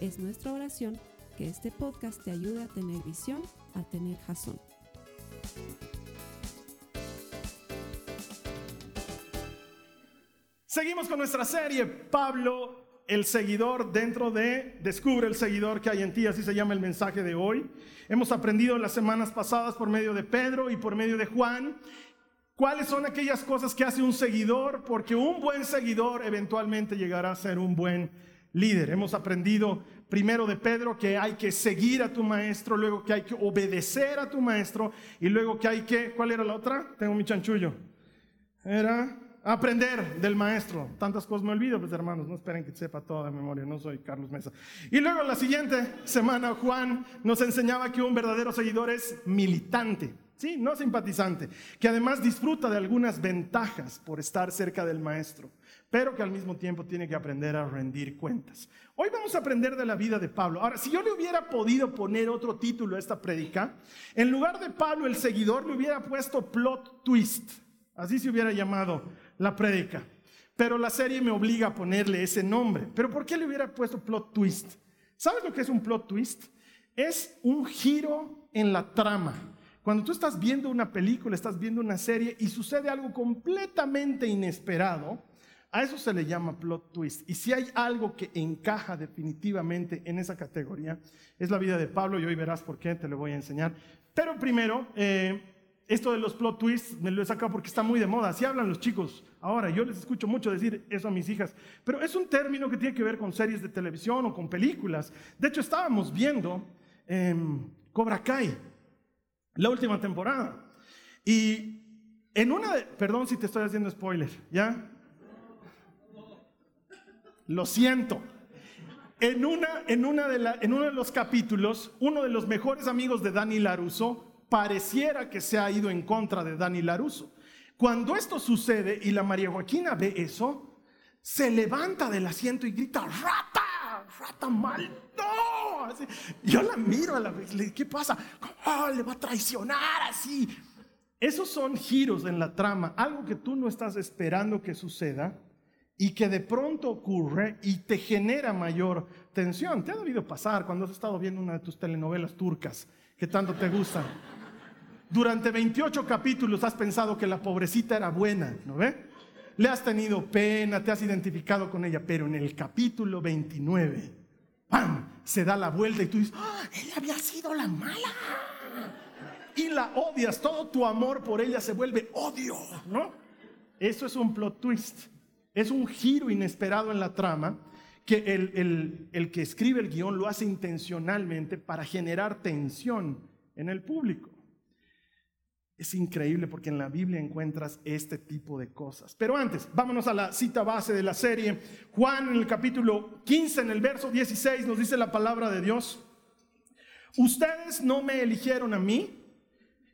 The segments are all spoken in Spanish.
Es nuestra oración que este podcast te ayude a tener visión, a tener jazón. Seguimos con nuestra serie, Pablo, el seguidor dentro de Descubre el seguidor que hay en ti, así se llama el mensaje de hoy. Hemos aprendido las semanas pasadas por medio de Pedro y por medio de Juan cuáles son aquellas cosas que hace un seguidor, porque un buen seguidor eventualmente llegará a ser un buen líder. Hemos aprendido primero de Pedro que hay que seguir a tu maestro, luego que hay que obedecer a tu maestro y luego que hay que, ¿cuál era la otra? Tengo mi chanchullo. Era aprender del maestro. Tantas cosas me olvido, pues hermanos, no esperen que sepa toda de memoria, no soy Carlos Mesa. Y luego la siguiente semana Juan nos enseñaba que un verdadero seguidor es militante. Sí, no simpatizante, que además disfruta de algunas ventajas por estar cerca del maestro, pero que al mismo tiempo tiene que aprender a rendir cuentas. Hoy vamos a aprender de la vida de Pablo. Ahora, si yo le hubiera podido poner otro título a esta prédica, en lugar de Pablo el seguidor, le hubiera puesto plot twist. Así se hubiera llamado la prédica. Pero la serie me obliga a ponerle ese nombre. ¿Pero por qué le hubiera puesto plot twist? ¿Sabes lo que es un plot twist? Es un giro en la trama cuando tú estás viendo una película, estás viendo una serie y sucede algo completamente inesperado, a eso se le llama plot twist. Y si hay algo que encaja definitivamente en esa categoría, es la vida de Pablo y hoy verás por qué, te lo voy a enseñar. Pero primero, eh, esto de los plot twists me lo he sacado porque está muy de moda. Así hablan los chicos ahora. Yo les escucho mucho decir eso a mis hijas. Pero es un término que tiene que ver con series de televisión o con películas. De hecho, estábamos viendo em, Cobra Kai la última temporada. Y en una de, perdón si te estoy haciendo spoiler, ¿ya? Lo siento. En, una, en, una de la, en uno de los capítulos, uno de los mejores amigos de Dani Laruso pareciera que se ha ido en contra de Dani Laruso. Cuando esto sucede y la María Joaquina ve eso, se levanta del asiento y grita, rata, rata mal, yo la miro a la vez, ¿qué pasa? ¿Cómo le va a traicionar así? Esos son giros en la trama, algo que tú no estás esperando que suceda y que de pronto ocurre y te genera mayor tensión. Te ha debido pasar cuando has estado viendo una de tus telenovelas turcas que tanto te gustan. Durante 28 capítulos has pensado que la pobrecita era buena, ¿no ve? Le has tenido pena, te has identificado con ella, pero en el capítulo 29, ¡pam! se da la vuelta y tú dices, ¡Ah, ella había sido la mala. Y la odias, todo tu amor por ella se vuelve odio, ¿no? Eso es un plot twist, es un giro inesperado en la trama que el, el que escribe el guion lo hace intencionalmente para generar tensión en el público. Es increíble porque en la Biblia encuentras este tipo de cosas. Pero antes, vámonos a la cita base de la serie. Juan en el capítulo 15, en el verso 16, nos dice la palabra de Dios. Ustedes no me eligieron a mí,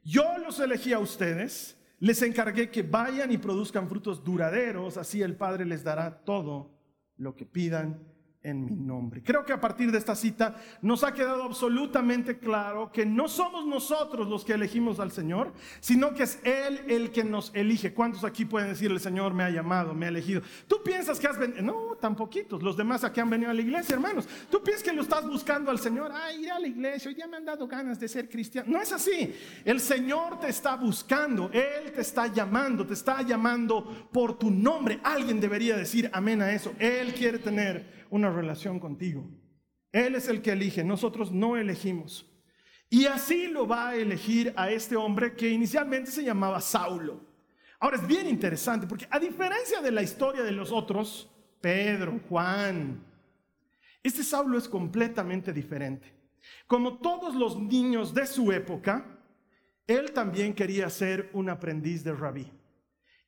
yo los elegí a ustedes, les encargué que vayan y produzcan frutos duraderos, así el Padre les dará todo lo que pidan en mi nombre. Creo que a partir de esta cita nos ha quedado absolutamente claro que no somos nosotros los que elegimos al Señor, sino que es Él el que nos elige. ¿Cuántos aquí pueden decir el Señor me ha llamado, me ha elegido? Tú piensas que has venido, no, tan poquitos, los demás aquí han venido a la iglesia, hermanos. Tú piensas que lo estás buscando al Señor, ay, ir a la iglesia, hoy ya me han dado ganas de ser cristiano. No es así. El Señor te está buscando, Él te está llamando, te está llamando por tu nombre. Alguien debería decir amén a eso. Él quiere tener una relación contigo. Él es el que elige, nosotros no elegimos. Y así lo va a elegir a este hombre que inicialmente se llamaba Saulo. Ahora es bien interesante porque a diferencia de la historia de los otros, Pedro, Juan, este Saulo es completamente diferente. Como todos los niños de su época, él también quería ser un aprendiz de rabí.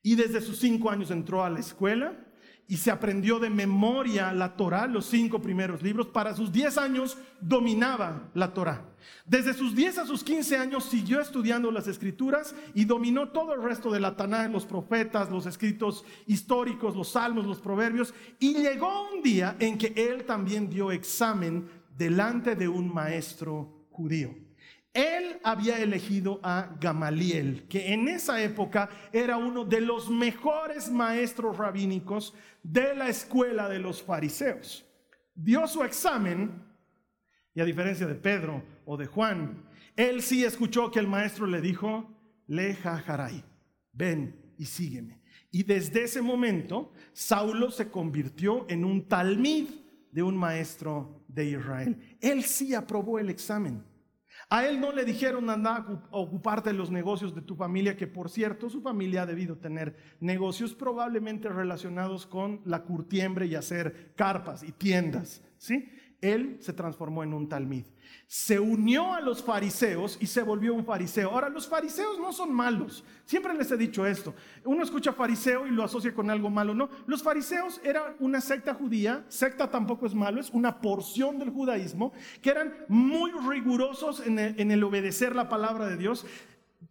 Y desde sus cinco años entró a la escuela y se aprendió de memoria la Torah, los cinco primeros libros. Para sus 10 años dominaba la Torah. Desde sus 10 a sus 15 años siguió estudiando las escrituras y dominó todo el resto de la Taná, los profetas, los escritos históricos, los salmos, los proverbios. Y llegó un día en que él también dio examen delante de un maestro judío. Él había elegido a Gamaliel, que en esa época era uno de los mejores maestros rabínicos de la escuela de los fariseos. Dio su examen y a diferencia de Pedro o de Juan, él sí escuchó que el maestro le dijo, Leja Jaray, ven y sígueme. Y desde ese momento, Saulo se convirtió en un talmid de un maestro de Israel. Él sí aprobó el examen. A él no le dijeron anda a ocuparte de los negocios de tu familia, que por cierto su familia ha debido tener negocios probablemente relacionados con la curtiembre y hacer carpas y tiendas, ¿sí? Él se transformó en un talmid se unió a los fariseos y se volvió un fariseo. Ahora, los fariseos no son malos. Siempre les he dicho esto. Uno escucha fariseo y lo asocia con algo malo. No, los fariseos eran una secta judía. Secta tampoco es malo, es una porción del judaísmo que eran muy rigurosos en el, en el obedecer la palabra de Dios.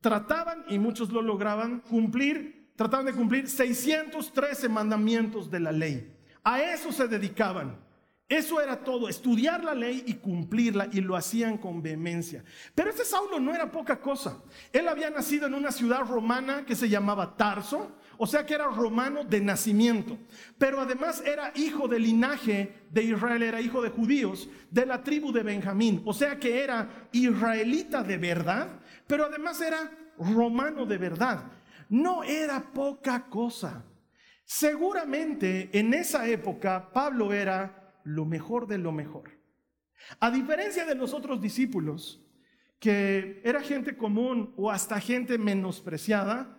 Trataban, y muchos lo lograban, cumplir, trataban de cumplir 613 mandamientos de la ley. A eso se dedicaban. Eso era todo, estudiar la ley y cumplirla, y lo hacían con vehemencia. Pero este Saulo no era poca cosa. Él había nacido en una ciudad romana que se llamaba Tarso, o sea que era romano de nacimiento. Pero además era hijo del linaje de Israel, era hijo de judíos, de la tribu de Benjamín. O sea que era israelita de verdad, pero además era romano de verdad. No era poca cosa. Seguramente en esa época Pablo era lo mejor de lo mejor. A diferencia de los otros discípulos, que era gente común o hasta gente menospreciada,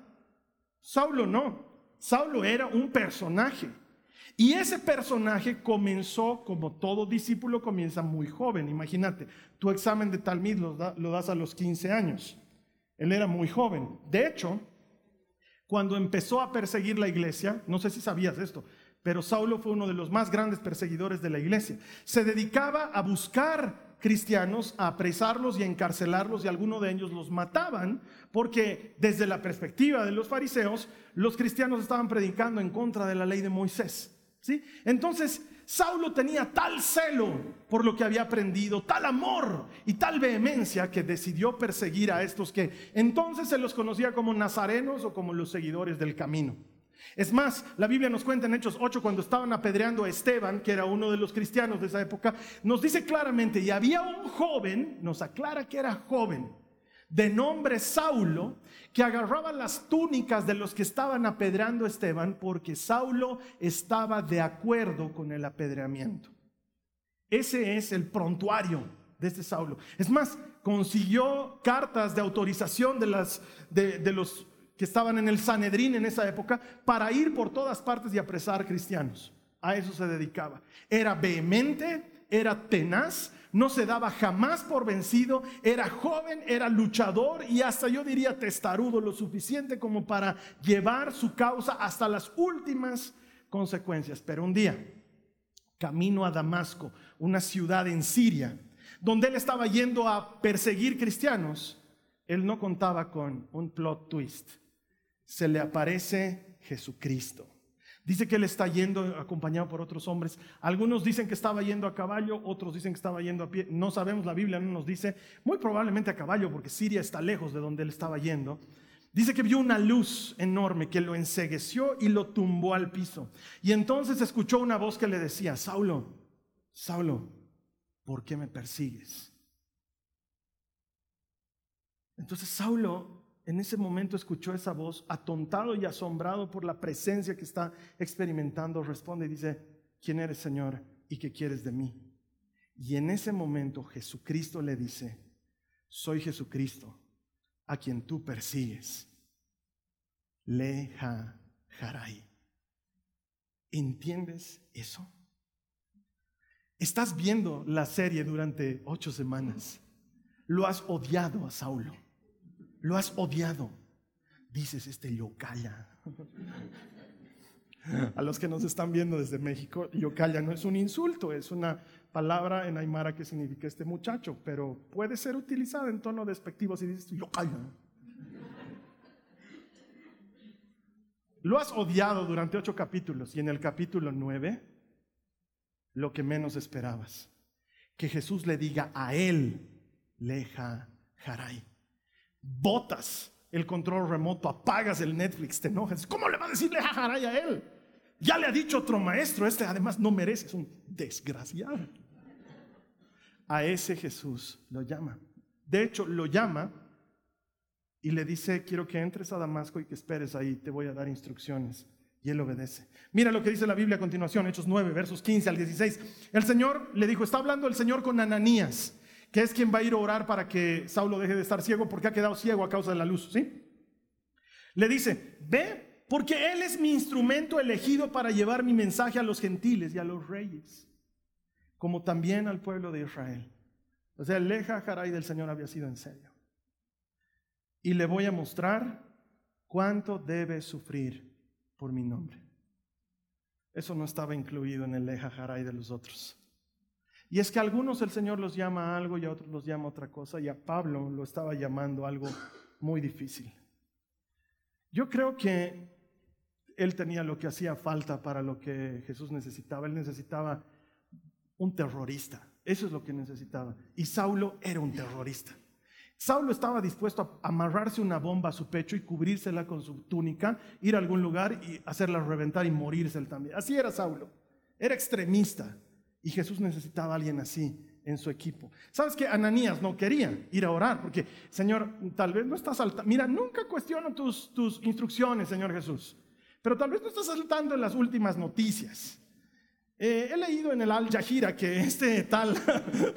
Saulo no. Saulo era un personaje. Y ese personaje comenzó, como todo discípulo, comienza muy joven. Imagínate, tu examen de Talmud lo, lo das a los 15 años. Él era muy joven. De hecho, cuando empezó a perseguir la iglesia, no sé si sabías esto, pero Saulo fue uno de los más grandes perseguidores de la iglesia. Se dedicaba a buscar cristianos, a apresarlos y a encarcelarlos y algunos de ellos los mataban porque desde la perspectiva de los fariseos, los cristianos estaban predicando en contra de la ley de Moisés. ¿sí? Entonces, Saulo tenía tal celo por lo que había aprendido, tal amor y tal vehemencia que decidió perseguir a estos que entonces se los conocía como nazarenos o como los seguidores del camino. Es más, la Biblia nos cuenta en Hechos 8, cuando estaban apedreando a Esteban, que era uno de los cristianos de esa época, nos dice claramente, y había un joven, nos aclara que era joven, de nombre Saulo, que agarraba las túnicas de los que estaban apedreando a Esteban, porque Saulo estaba de acuerdo con el apedreamiento. Ese es el prontuario de este Saulo. Es más, consiguió cartas de autorización de, las, de, de los que estaban en el Sanedrín en esa época para ir por todas partes y apresar cristianos. A eso se dedicaba. Era vehemente, era tenaz, no se daba jamás por vencido, era joven, era luchador y hasta yo diría testarudo lo suficiente como para llevar su causa hasta las últimas consecuencias. Pero un día, camino a Damasco, una ciudad en Siria, donde él estaba yendo a perseguir cristianos, él no contaba con un plot twist se le aparece Jesucristo. Dice que él está yendo acompañado por otros hombres. Algunos dicen que estaba yendo a caballo, otros dicen que estaba yendo a pie. No sabemos, la Biblia no nos dice. Muy probablemente a caballo, porque Siria está lejos de donde él estaba yendo. Dice que vio una luz enorme que lo ensegueció y lo tumbó al piso. Y entonces escuchó una voz que le decía, Saulo, Saulo, ¿por qué me persigues? Entonces Saulo en ese momento escuchó esa voz, atontado y asombrado por la presencia que está experimentando, responde y dice, ¿quién eres Señor y qué quieres de mí? Y en ese momento Jesucristo le dice, soy Jesucristo, a quien tú persigues. Leja Jaray. ¿Entiendes eso? Estás viendo la serie durante ocho semanas. Lo has odiado a Saulo lo has odiado. Dices, este lo calla. A los que nos están viendo desde México, yocaya no es un insulto, es una palabra en aymara que significa este muchacho, pero puede ser utilizada en tono despectivo si dices yocaya. Lo has odiado durante ocho capítulos y en el capítulo nueve, lo que menos esperabas, que Jesús le diga a él, leja jaray, botas el control remoto, apagas el Netflix, te enojas. ¿Cómo le va a decir leja jaray a él? Ya le ha dicho otro maestro, este además no merece, es un desgraciado. A ese Jesús lo llama. De hecho, lo llama y le dice, quiero que entres a Damasco y que esperes ahí, te voy a dar instrucciones. Y él obedece. Mira lo que dice la Biblia a continuación, Hechos 9, versos 15 al 16. El Señor le dijo, está hablando el Señor con Ananías, que es quien va a ir a orar para que Saulo deje de estar ciego porque ha quedado ciego a causa de la luz, ¿sí? Le dice, ve porque Él es mi instrumento elegido para llevar mi mensaje a los gentiles y a los reyes, como también al pueblo de Israel. O sea, el leja jaray del Señor había sido en serio. Y le voy a mostrar cuánto debe sufrir por mi nombre. Eso no estaba incluido en el leja jaray de los otros. Y es que a algunos el Señor los llama algo y a otros los llama otra cosa, y a Pablo lo estaba llamando algo muy difícil. Yo creo que él tenía lo que hacía falta para lo que Jesús necesitaba. Él necesitaba un terrorista. Eso es lo que necesitaba. Y Saulo era un terrorista. Saulo estaba dispuesto a amarrarse una bomba a su pecho y cubrírsela con su túnica, ir a algún lugar y hacerla reventar y morirse él también. Así era Saulo. Era extremista. Y Jesús necesitaba a alguien así en su equipo. ¿Sabes que Ananías no quería ir a orar? Porque, Señor, tal vez no estás saltando. Mira, nunca cuestiono tus, tus instrucciones, Señor Jesús. Pero tal vez no estás saltando en las últimas noticias. Eh, he leído en el Al Jazeera que este tal,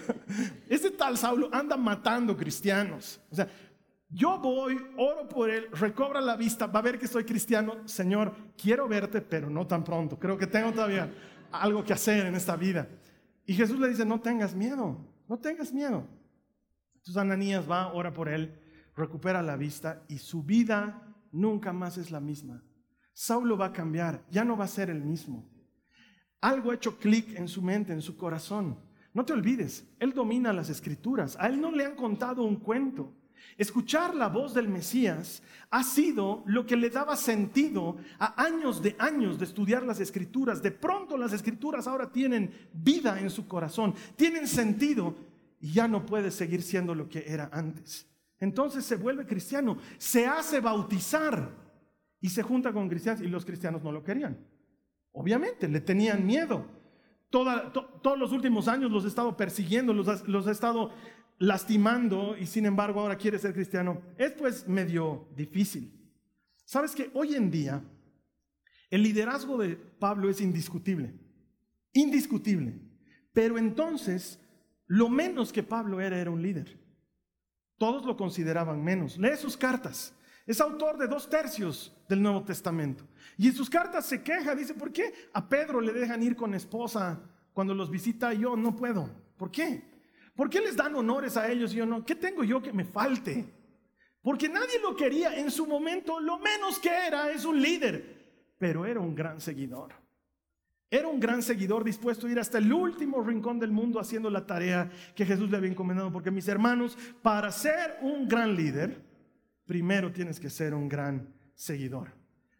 este tal Saulo anda matando cristianos. O sea, yo voy, oro por él, recobra la vista, va a ver que soy cristiano. Señor, quiero verte, pero no tan pronto. Creo que tengo todavía algo que hacer en esta vida. Y Jesús le dice, no tengas miedo, no tengas miedo. Entonces Ananías va, ora por él, recupera la vista y su vida nunca más es la misma. Saulo va a cambiar, ya no va a ser el mismo. Algo ha hecho clic en su mente, en su corazón. No te olvides, él domina las escrituras. A él no le han contado un cuento. Escuchar la voz del Mesías ha sido lo que le daba sentido a años de años de estudiar las escrituras. De pronto las escrituras ahora tienen vida en su corazón, tienen sentido y ya no puede seguir siendo lo que era antes. Entonces se vuelve cristiano, se hace bautizar y se junta con cristianos y los cristianos no lo querían. Obviamente, le tenían miedo. todos los últimos años los he estado persiguiendo, los, los he estado lastimando y sin embargo ahora quiere ser cristiano. Es pues medio difícil. Sabes que hoy en día el liderazgo de Pablo es indiscutible, indiscutible. Pero entonces lo menos que Pablo era era un líder. Todos lo consideraban menos. Lee sus cartas. Es autor de dos tercios del Nuevo Testamento. Y en sus cartas se queja, dice, ¿por qué a Pedro le dejan ir con esposa cuando los visita yo no puedo? ¿Por qué? ¿Por qué les dan honores a ellos y yo no? ¿Qué tengo yo que me falte? Porque nadie lo quería en su momento, lo menos que era es un líder, pero era un gran seguidor. Era un gran seguidor dispuesto a ir hasta el último rincón del mundo haciendo la tarea que Jesús le había encomendado. Porque mis hermanos, para ser un gran líder, primero tienes que ser un gran seguidor.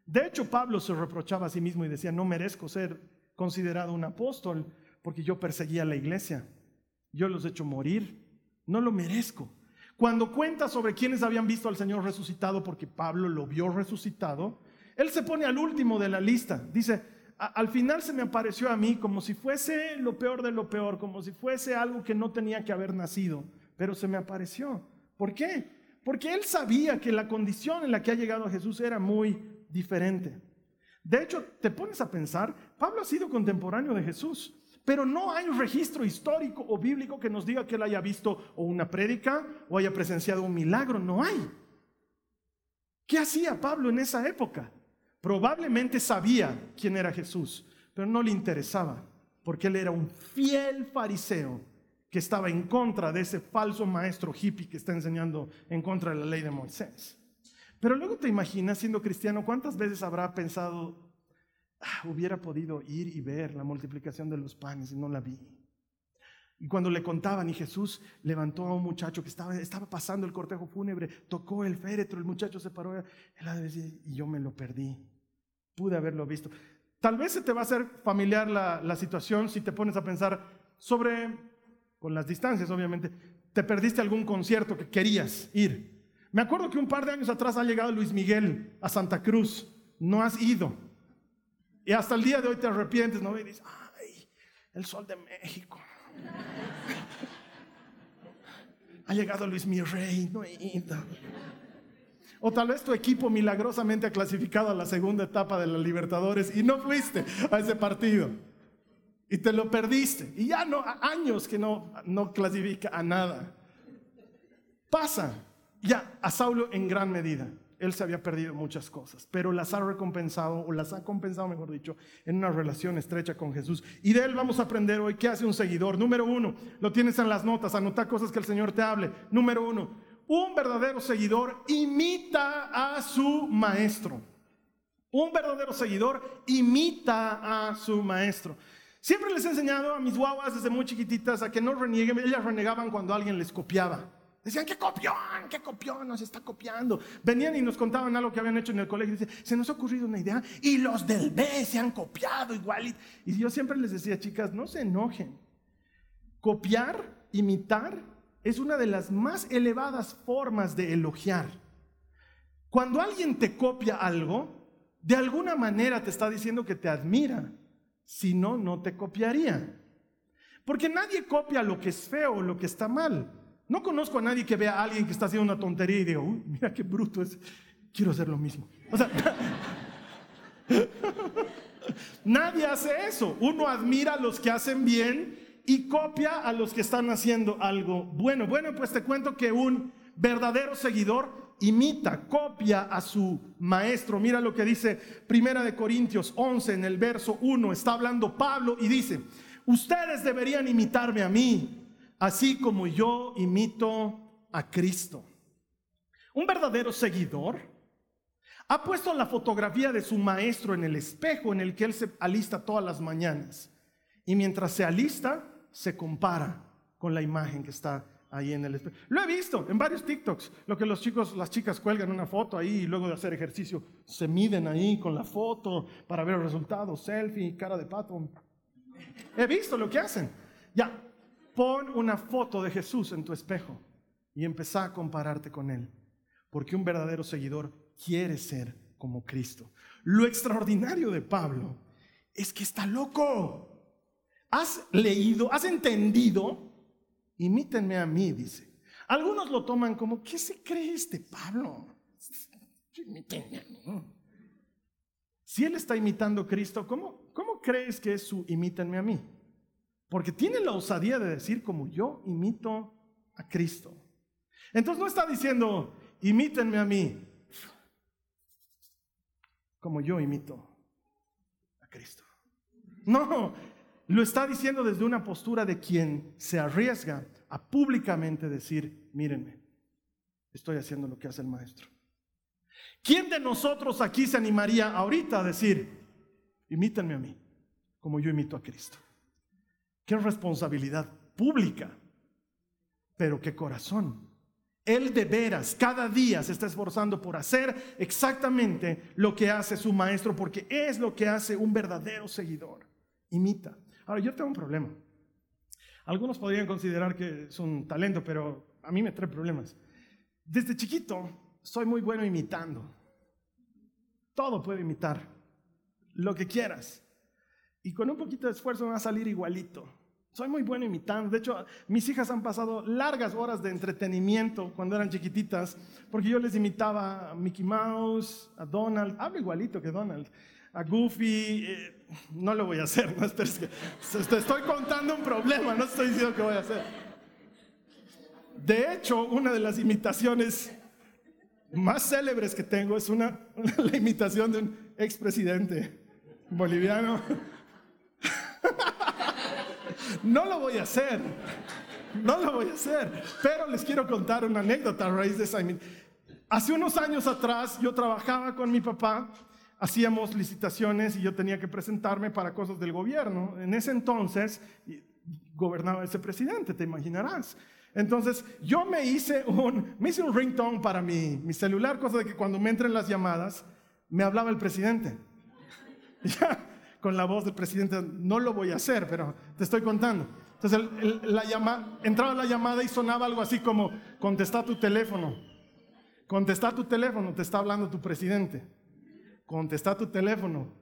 De hecho, Pablo se reprochaba a sí mismo y decía, no merezco ser considerado un apóstol porque yo perseguía a la iglesia. Yo los he hecho morir. No lo merezco. Cuando cuenta sobre quienes habían visto al Señor resucitado, porque Pablo lo vio resucitado, él se pone al último de la lista. Dice, al final se me apareció a mí como si fuese lo peor de lo peor, como si fuese algo que no tenía que haber nacido, pero se me apareció. ¿Por qué? Porque él sabía que la condición en la que ha llegado a Jesús era muy diferente. De hecho, te pones a pensar, Pablo ha sido contemporáneo de Jesús, pero no hay un registro histórico o bíblico que nos diga que él haya visto o una prédica o haya presenciado un milagro, no hay. ¿Qué hacía Pablo en esa época? Probablemente sabía quién era Jesús, pero no le interesaba, porque él era un fiel fariseo que estaba en contra de ese falso maestro hippie que está enseñando en contra de la ley de Moisés. Pero luego te imaginas, siendo cristiano, cuántas veces habrá pensado, ah, hubiera podido ir y ver la multiplicación de los panes y no la vi. Y cuando le contaban y Jesús levantó a un muchacho que estaba, estaba pasando el cortejo fúnebre, tocó el féretro, el muchacho se paró y yo me lo perdí. Pude haberlo visto. Tal vez se te va a hacer familiar la, la situación si te pones a pensar sobre, con las distancias obviamente, te perdiste algún concierto que querías ir. Me acuerdo que un par de años atrás ha llegado Luis Miguel a Santa Cruz, no has ido. Y hasta el día de hoy te arrepientes, ¿no? Y dices, ay, el sol de México. ha llegado Luis mi rey, no. O tal vez tu equipo milagrosamente ha clasificado a la segunda etapa de la Libertadores y no fuiste a ese partido. Y te lo perdiste. Y ya no, años que no, no clasifica a nada. Pasa. Ya, a Saulo en gran medida. Él se había perdido muchas cosas, pero las ha recompensado, o las ha compensado, mejor dicho, en una relación estrecha con Jesús. Y de él vamos a aprender hoy qué hace un seguidor. Número uno, lo tienes en las notas, anota cosas que el Señor te hable. Número uno, un verdadero seguidor imita a su maestro. Un verdadero seguidor imita a su maestro. Siempre les he enseñado a mis guaguas desde muy chiquititas a que no renieguen. Ellas renegaban cuando alguien les copiaba. Decían, ¿qué copión? ¿Qué copión? Nos está copiando. Venían y nos contaban algo que habían hecho en el colegio. Y se nos ha ocurrido una idea y los del B se han copiado igual. Y yo siempre les decía, chicas, no se enojen. Copiar, imitar, es una de las más elevadas formas de elogiar. Cuando alguien te copia algo, de alguna manera te está diciendo que te admira. Si no, no te copiaría. Porque nadie copia lo que es feo o lo que está mal. No conozco a nadie que vea a alguien que está haciendo una tontería y diga, uy, mira qué bruto es, quiero hacer lo mismo. O sea, nadie hace eso. Uno admira a los que hacen bien y copia a los que están haciendo algo bueno. Bueno, pues te cuento que un verdadero seguidor imita, copia a su maestro. Mira lo que dice Primera de Corintios 11 en el verso 1. Está hablando Pablo y dice, ustedes deberían imitarme a mí así como yo imito a Cristo. Un verdadero seguidor ha puesto la fotografía de su maestro en el espejo en el que él se alista todas las mañanas. Y mientras se alista, se compara con la imagen que está ahí en el espejo. Lo he visto en varios TikToks, lo que los chicos, las chicas cuelgan una foto ahí y luego de hacer ejercicio se miden ahí con la foto para ver el resultado, selfie, cara de pato. He visto lo que hacen. Ya, Pon una foto de Jesús en tu espejo y empezá a compararte con Él. Porque un verdadero seguidor quiere ser como Cristo. Lo extraordinario de Pablo es que está loco. ¿Has leído? ¿Has entendido? Imítenme a mí, dice. Algunos lo toman como, ¿qué se cree este Pablo? Imítenme a mí. Si él está imitando a Cristo, ¿cómo, ¿cómo crees que es su imítenme a mí? Porque tiene la osadía de decir como yo imito a Cristo. Entonces no está diciendo, imítenme a mí, como yo imito a Cristo. No, lo está diciendo desde una postura de quien se arriesga a públicamente decir, mírenme, estoy haciendo lo que hace el maestro. ¿Quién de nosotros aquí se animaría ahorita a decir, imítenme a mí, como yo imito a Cristo? Qué responsabilidad pública, pero qué corazón. Él de veras cada día se está esforzando por hacer exactamente lo que hace su maestro, porque es lo que hace un verdadero seguidor. Imita. Ahora, yo tengo un problema. Algunos podrían considerar que es un talento, pero a mí me trae problemas. Desde chiquito soy muy bueno imitando. Todo puedo imitar. Lo que quieras. Y con un poquito de esfuerzo me va a salir igualito. Soy muy bueno imitando. De hecho, mis hijas han pasado largas horas de entretenimiento cuando eran chiquititas, porque yo les imitaba a Mickey Mouse, a Donald, hablo igualito que Donald, a Goofy. Eh, no lo voy a hacer, ¿no? Te estoy contando un problema, no estoy diciendo que voy a hacer. De hecho, una de las imitaciones más célebres que tengo es una, la imitación de un expresidente boliviano. No lo voy a hacer. No lo voy a hacer. Pero les quiero contar una anécdota a raíz de esa. Hace unos años atrás yo trabajaba con mi papá hacíamos licitaciones y yo tenía que presentarme para cosas del gobierno. En ese entonces gobernaba ese presidente, te imaginarás. Entonces yo me hice un, me hice un ringtone para mi, mi celular, cosa de que cuando me entren las llamadas, me hablaba el presidente. Ya, con la voz del presidente, no lo voy a hacer, pero te estoy contando. Entonces la llama, entraba la llamada y sonaba algo así como, contesta tu teléfono, contesta tu teléfono, te está hablando tu presidente, contesta tu teléfono,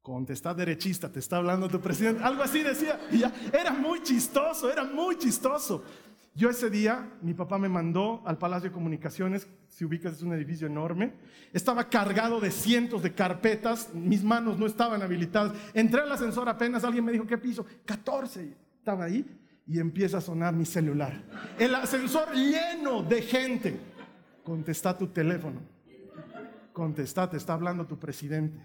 contesta derechista, te está hablando tu presidente, algo así decía, y ya, era muy chistoso, era muy chistoso. Yo ese día, mi papá me mandó al Palacio de Comunicaciones, si ubicas es un edificio enorme, estaba cargado de cientos de carpetas, mis manos no estaban habilitadas, entré al ascensor apenas, alguien me dijo, ¿qué piso? 14, estaba ahí y empieza a sonar mi celular. El ascensor lleno de gente. Contesta tu teléfono. Contesta, te está hablando tu presidente.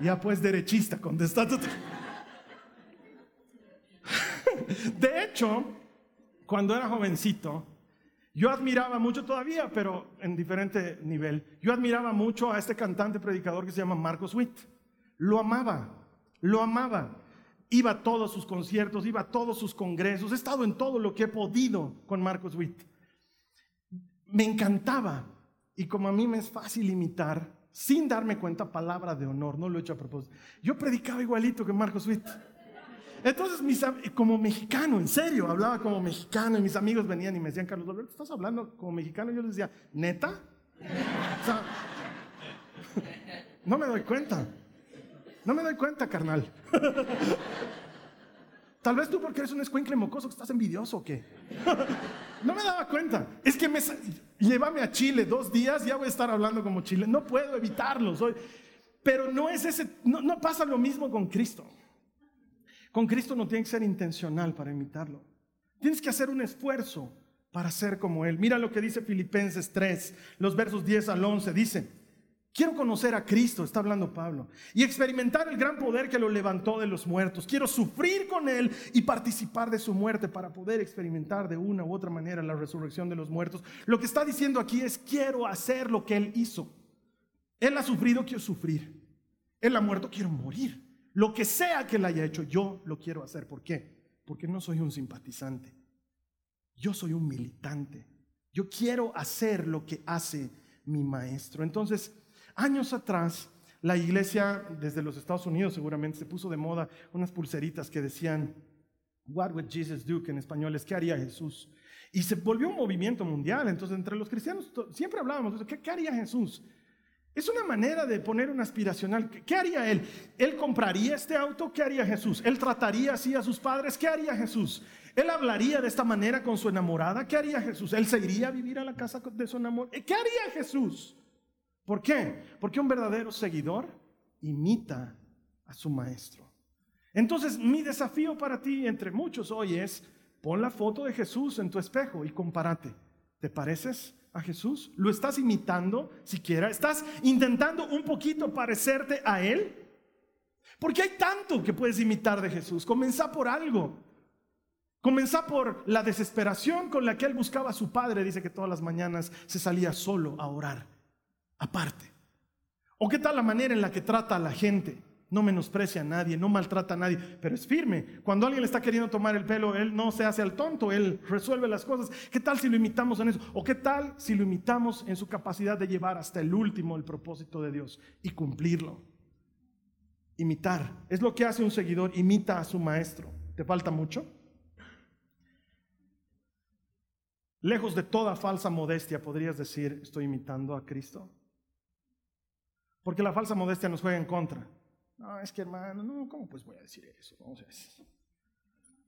Ya pues derechista, contesta tu... De hecho, cuando era jovencito, yo admiraba mucho todavía, pero en diferente nivel. Yo admiraba mucho a este cantante predicador que se llama Marcos Witt. Lo amaba, lo amaba. Iba a todos sus conciertos, iba a todos sus congresos. He estado en todo lo que he podido con Marcos Witt. Me encantaba. Y como a mí me es fácil imitar, sin darme cuenta, palabra de honor, no lo he hecho a propósito. Yo predicaba igualito que Marcos Witt. Entonces, como mexicano, en serio, hablaba como mexicano y mis amigos venían y me decían, Carlos Alberto, ¿estás hablando como mexicano? Y yo les decía, ¿neta? no me doy cuenta. No me doy cuenta, carnal. Tal vez tú porque eres un escuincle mocoso que estás envidioso o qué. no me daba cuenta. Es que me llévame a Chile dos días, ya voy a estar hablando como Chile. No puedo evitarlo. Soy... Pero no es ese, no pasa lo mismo con Cristo. Con Cristo no tiene que ser intencional para imitarlo. Tienes que hacer un esfuerzo para ser como Él. Mira lo que dice Filipenses 3, los versos 10 al 11. Dice, quiero conocer a Cristo, está hablando Pablo, y experimentar el gran poder que lo levantó de los muertos. Quiero sufrir con Él y participar de su muerte para poder experimentar de una u otra manera la resurrección de los muertos. Lo que está diciendo aquí es, quiero hacer lo que Él hizo. Él ha sufrido, quiero sufrir. Él ha muerto, quiero morir. Lo que sea que él haya hecho, yo lo quiero hacer. ¿Por qué? Porque no soy un simpatizante. Yo soy un militante. Yo quiero hacer lo que hace mi maestro. Entonces, años atrás, la iglesia desde los Estados Unidos seguramente se puso de moda unas pulseritas que decían, What would Jesus do? En español es, ¿qué haría Jesús? Y se volvió un movimiento mundial. Entonces, entre los cristianos siempre hablábamos ¿qué, qué haría Jesús? Es una manera de poner un aspiracional. ¿Qué haría él? ¿Él compraría este auto? ¿Qué haría Jesús? ¿Él trataría así a sus padres? ¿Qué haría Jesús? ¿Él hablaría de esta manera con su enamorada? ¿Qué haría Jesús? ¿Él se iría a vivir a la casa de su enamorada? ¿Qué haría Jesús? ¿Por qué? Porque un verdadero seguidor imita a su maestro. Entonces, mi desafío para ti, entre muchos hoy, es pon la foto de Jesús en tu espejo y compárate. ¿Te pareces? A Jesús? ¿Lo estás imitando siquiera? ¿Estás intentando un poquito parecerte a Él? Porque hay tanto que puedes imitar de Jesús. Comenzá por algo. Comenzá por la desesperación con la que Él buscaba a su Padre. Dice que todas las mañanas se salía solo a orar, aparte. ¿O qué tal la manera en la que trata a la gente? No menosprecia a nadie, no maltrata a nadie, pero es firme. Cuando alguien le está queriendo tomar el pelo, él no se hace al tonto, él resuelve las cosas. ¿Qué tal si lo imitamos en eso? ¿O qué tal si lo imitamos en su capacidad de llevar hasta el último el propósito de Dios y cumplirlo? Imitar. Es lo que hace un seguidor, imita a su maestro. ¿Te falta mucho? Lejos de toda falsa modestia, podrías decir, estoy imitando a Cristo. Porque la falsa modestia nos juega en contra. No, es que hermano, no, ¿cómo pues voy a decir eso?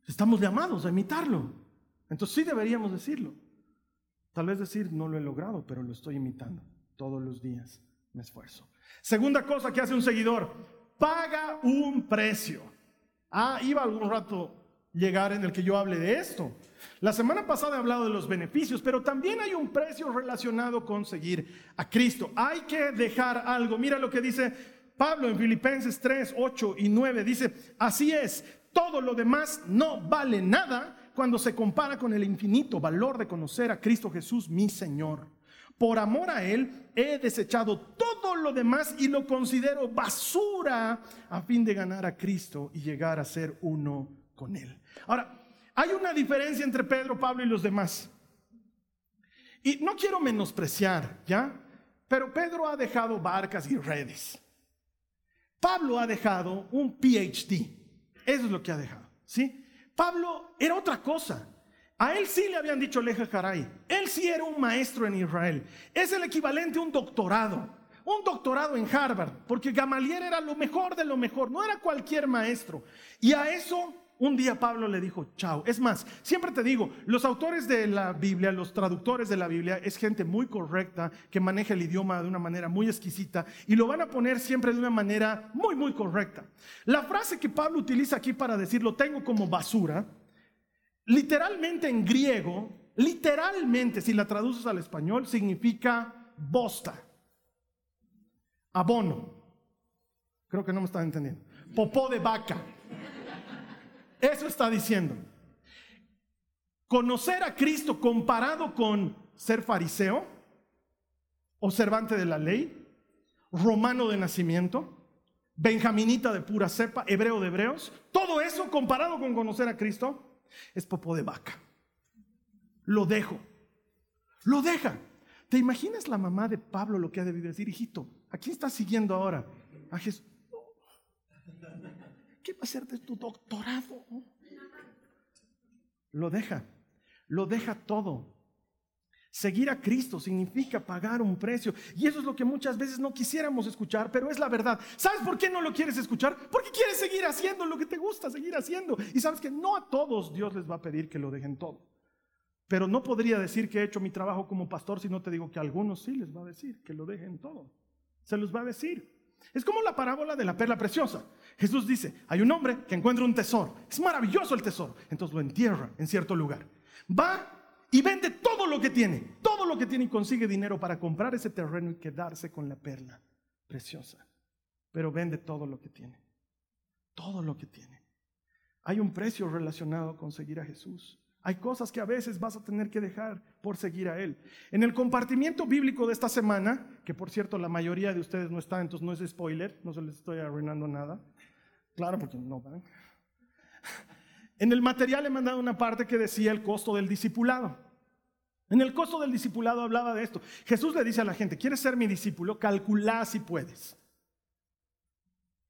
Estamos llamados a imitarlo. Entonces sí deberíamos decirlo. Tal vez decir, no lo he logrado, pero lo estoy imitando. Todos los días me esfuerzo. Segunda cosa que hace un seguidor, paga un precio. Ah, iba algún rato llegar en el que yo hable de esto. La semana pasada he hablado de los beneficios, pero también hay un precio relacionado con seguir a Cristo. Hay que dejar algo. Mira lo que dice Pablo en Filipenses 3, 8 y 9 dice, así es, todo lo demás no vale nada cuando se compara con el infinito valor de conocer a Cristo Jesús, mi Señor. Por amor a Él he desechado todo lo demás y lo considero basura a fin de ganar a Cristo y llegar a ser uno con Él. Ahora, hay una diferencia entre Pedro, Pablo y los demás. Y no quiero menospreciar, ¿ya? Pero Pedro ha dejado barcas y redes. Pablo ha dejado un PhD. Eso es lo que ha dejado, ¿sí? Pablo era otra cosa. A él sí le habían dicho Leja Jaray. Él sí era un maestro en Israel. Es el equivalente a un doctorado. Un doctorado en Harvard, porque Gamaliel era lo mejor de lo mejor, no era cualquier maestro. Y a eso un día Pablo le dijo, chao. Es más, siempre te digo, los autores de la Biblia, los traductores de la Biblia, es gente muy correcta, que maneja el idioma de una manera muy exquisita y lo van a poner siempre de una manera muy, muy correcta. La frase que Pablo utiliza aquí para decir, lo tengo como basura, literalmente en griego, literalmente, si la traduces al español, significa bosta, abono. Creo que no me están entendiendo. Popó de vaca. Eso está diciendo. Conocer a Cristo comparado con ser fariseo, observante de la ley, romano de nacimiento, benjaminita de pura cepa, hebreo de hebreos, todo eso comparado con conocer a Cristo, es popó de vaca. Lo dejo. Lo deja. ¿Te imaginas la mamá de Pablo lo que ha debido decir, hijito? ¿A quién estás siguiendo ahora? A Jesús. ¿Qué va a hacer de tu doctorado? Lo deja. Lo deja todo. Seguir a Cristo significa pagar un precio. Y eso es lo que muchas veces no quisiéramos escuchar, pero es la verdad. ¿Sabes por qué no lo quieres escuchar? Porque quieres seguir haciendo lo que te gusta, seguir haciendo. Y sabes que no a todos Dios les va a pedir que lo dejen todo. Pero no podría decir que he hecho mi trabajo como pastor si no te digo que a algunos sí les va a decir que lo dejen todo. Se los va a decir. Es como la parábola de la perla preciosa. Jesús dice, hay un hombre que encuentra un tesoro. Es maravilloso el tesoro. Entonces lo entierra en cierto lugar. Va y vende todo lo que tiene, todo lo que tiene y consigue dinero para comprar ese terreno y quedarse con la perla preciosa. Pero vende todo lo que tiene, todo lo que tiene. Hay un precio relacionado con seguir a Jesús. Hay cosas que a veces vas a tener que dejar por seguir a Él. En el compartimiento bíblico de esta semana, que por cierto la mayoría de ustedes no está, entonces no es spoiler, no se les estoy arruinando nada. Claro, porque no van. En el material he mandado una parte que decía el costo del discipulado. En el costo del discipulado hablaba de esto. Jesús le dice a la gente, ¿quieres ser mi discípulo? Calcula si puedes.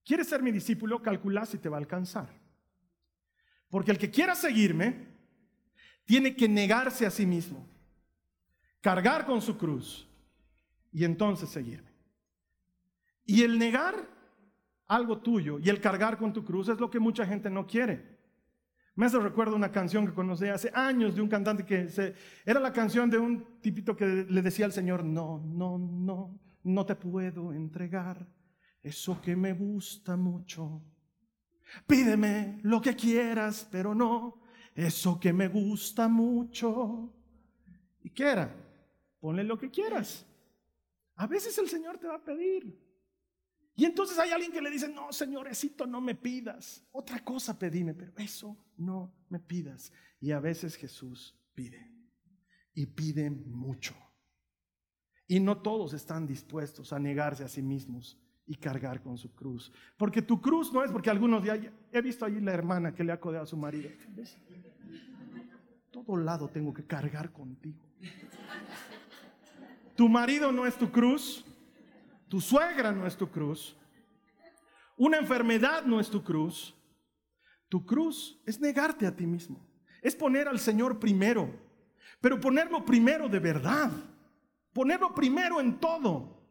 ¿Quieres ser mi discípulo? Calcula si te va a alcanzar. Porque el que quiera seguirme tiene que negarse a sí mismo, cargar con su cruz y entonces seguirme. Y el negar algo tuyo y el cargar con tu cruz es lo que mucha gente no quiere. Me hace recuerdo una canción que conocí hace años de un cantante que se, era la canción de un tipito que le decía al Señor, no, no, no, no te puedo entregar eso que me gusta mucho. Pídeme lo que quieras, pero no eso que me gusta mucho. ¿Y qué era? Ponle lo que quieras. A veces el Señor te va a pedir. Y entonces hay alguien que le dice, no, señorecito, no me pidas. Otra cosa pedime, pero eso no me pidas. Y a veces Jesús pide. Y pide mucho. Y no todos están dispuestos a negarse a sí mismos y cargar con su cruz. Porque tu cruz no es porque algunos días, he visto allí la hermana que le ha codeado a su marido. Todo lado tengo que cargar contigo. Tu marido no es tu cruz. Tu suegra no es tu cruz. Una enfermedad no es tu cruz. Tu cruz es negarte a ti mismo. Es poner al Señor primero. Pero ponerlo primero de verdad. Ponerlo primero en todo.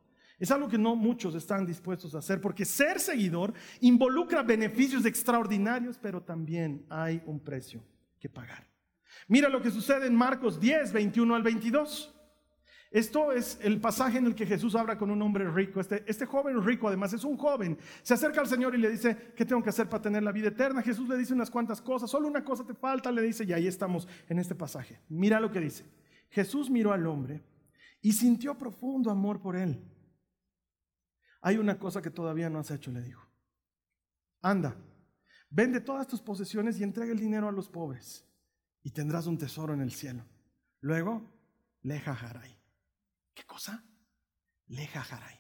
Es algo que no muchos están dispuestos a hacer porque ser seguidor involucra beneficios extraordinarios, pero también hay un precio que pagar. Mira lo que sucede en Marcos 10, 21 al 22. Esto es el pasaje en el que Jesús habla con un hombre rico. Este, este, joven rico además es un joven. Se acerca al Señor y le dice, ¿qué tengo que hacer para tener la vida eterna? Jesús le dice unas cuantas cosas, solo una cosa te falta, le dice, y ahí estamos en este pasaje. Mira lo que dice. Jesús miró al hombre y sintió profundo amor por él. Hay una cosa que todavía no has hecho, le dijo. Anda, vende todas tus posesiones y entrega el dinero a los pobres y tendrás un tesoro en el cielo. Luego, leja Jaray ¿Qué cosa? Leja Jaray.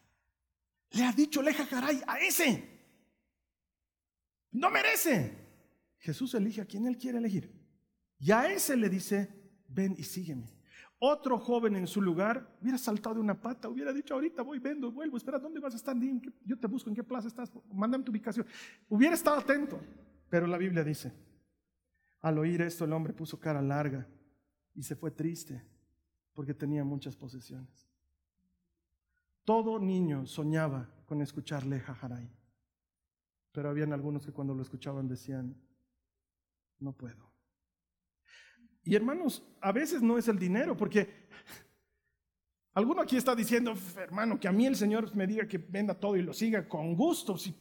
Le ha dicho Leja Jaray a ese. No merece. Jesús elige a quien él quiere elegir. Y a ese le dice, ven y sígueme. Otro joven en su lugar hubiera saltado de una pata, hubiera dicho, ahorita voy, vendo, vuelvo, espera, ¿dónde vas a estar? Yo te busco, ¿en qué plaza estás? Mándame tu ubicación. Hubiera estado atento, pero la Biblia dice, al oír esto el hombre puso cara larga y se fue triste porque tenía muchas posesiones. Todo niño soñaba con escucharle jajaray, pero habían algunos que cuando lo escuchaban decían, no puedo. Y hermanos, a veces no es el dinero, porque alguno aquí está diciendo, hermano, que a mí el Señor me diga que venda todo y lo siga con gusto. Si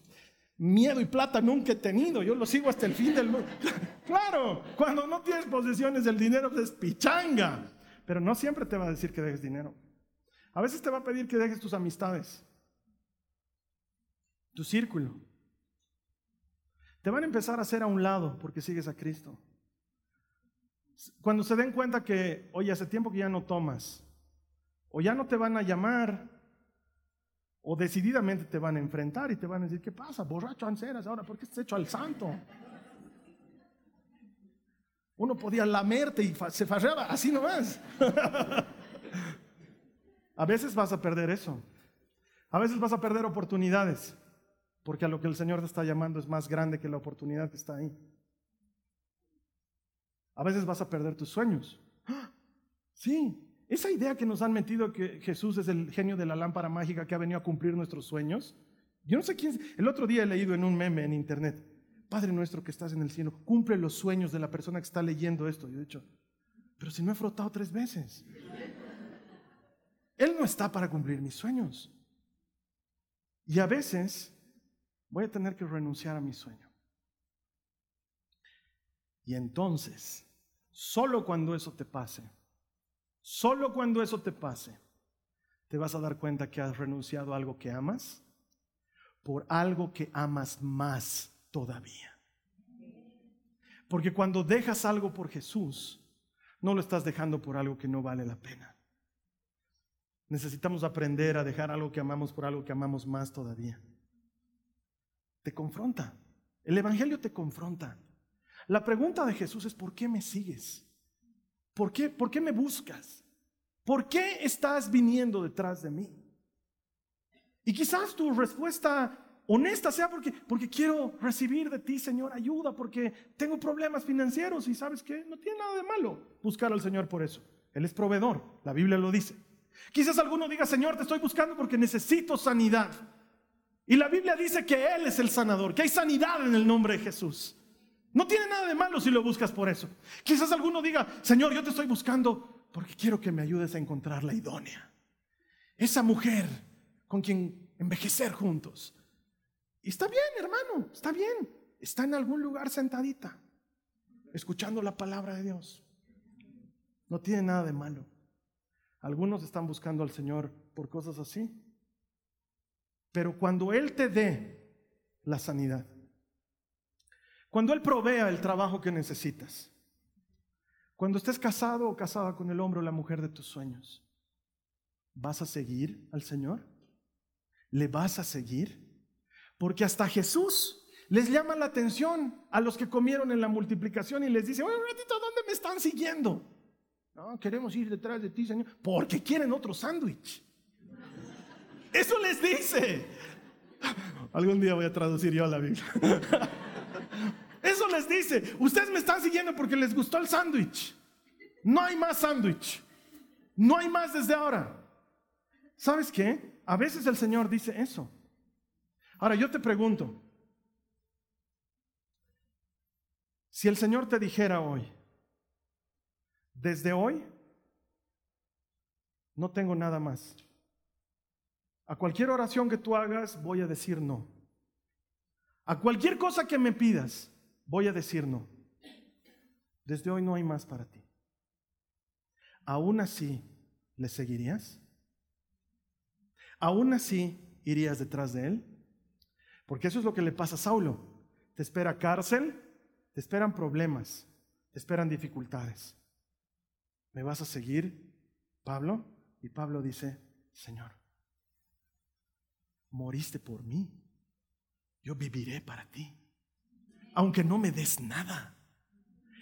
miedo y plata nunca he tenido, yo lo sigo hasta el fin del mundo. claro, cuando no tienes posesiones, el dinero es pichanga. Pero no siempre te va a decir que dejes dinero. A veces te va a pedir que dejes tus amistades, tu círculo. Te van a empezar a hacer a un lado porque sigues a Cristo. Cuando se den cuenta que, oye, hace tiempo que ya no tomas, o ya no te van a llamar, o decididamente te van a enfrentar y te van a decir, ¿qué pasa? Borracho anceras ahora, ¿por qué estás hecho al santo? Uno podía lamerte y se farreaba, así nomás. a veces vas a perder eso. A veces vas a perder oportunidades, porque a lo que el Señor te está llamando es más grande que la oportunidad que está ahí. A veces vas a perder tus sueños. Sí, esa idea que nos han metido que Jesús es el genio de la lámpara mágica que ha venido a cumplir nuestros sueños. Yo no sé quién. El otro día he leído en un meme en internet. Padre nuestro que estás en el cielo, cumple los sueños de la persona que está leyendo esto. Yo he dicho, pero si no he frotado tres veces. Él no está para cumplir mis sueños. Y a veces voy a tener que renunciar a mi sueño. Y entonces, solo cuando eso te pase, solo cuando eso te pase, te vas a dar cuenta que has renunciado a algo que amas por algo que amas más todavía. Porque cuando dejas algo por Jesús, no lo estás dejando por algo que no vale la pena. Necesitamos aprender a dejar algo que amamos por algo que amamos más todavía. Te confronta. El Evangelio te confronta. La pregunta de Jesús es, ¿por qué me sigues? ¿Por qué, ¿Por qué me buscas? ¿Por qué estás viniendo detrás de mí? Y quizás tu respuesta honesta sea porque, porque quiero recibir de ti, Señor, ayuda, porque tengo problemas financieros y sabes que no tiene nada de malo buscar al Señor por eso. Él es proveedor, la Biblia lo dice. Quizás alguno diga, Señor, te estoy buscando porque necesito sanidad. Y la Biblia dice que Él es el sanador, que hay sanidad en el nombre de Jesús. No tiene nada de malo si lo buscas por eso. Quizás alguno diga, Señor, yo te estoy buscando porque quiero que me ayudes a encontrar la idónea. Esa mujer con quien envejecer juntos. Y está bien, hermano, está bien. Está en algún lugar sentadita, escuchando la palabra de Dios. No tiene nada de malo. Algunos están buscando al Señor por cosas así. Pero cuando Él te dé la sanidad, cuando Él provea el trabajo que necesitas. Cuando estés casado o casada con el hombre o la mujer de tus sueños. ¿Vas a seguir al Señor? ¿Le vas a seguir? Porque hasta Jesús les llama la atención a los que comieron en la multiplicación y les dice, oye, un ratito, ¿dónde me están siguiendo? No, queremos ir detrás de ti, Señor, porque quieren otro sándwich. Eso les dice. Algún día voy a traducir yo la Biblia. Eso les dice, ustedes me están siguiendo porque les gustó el sándwich. No hay más sándwich. No hay más desde ahora. ¿Sabes qué? A veces el Señor dice eso. Ahora yo te pregunto, si el Señor te dijera hoy, desde hoy, no tengo nada más. A cualquier oración que tú hagas, voy a decir no. A cualquier cosa que me pidas, voy a decir no. Desde hoy no hay más para ti. Aún así, ¿le seguirías? ¿Aún así irías detrás de él? Porque eso es lo que le pasa a Saulo. Te espera cárcel, te esperan problemas, te esperan dificultades. ¿Me vas a seguir, Pablo? Y Pablo dice, Señor, moriste por mí, yo viviré para ti, aunque no me des nada.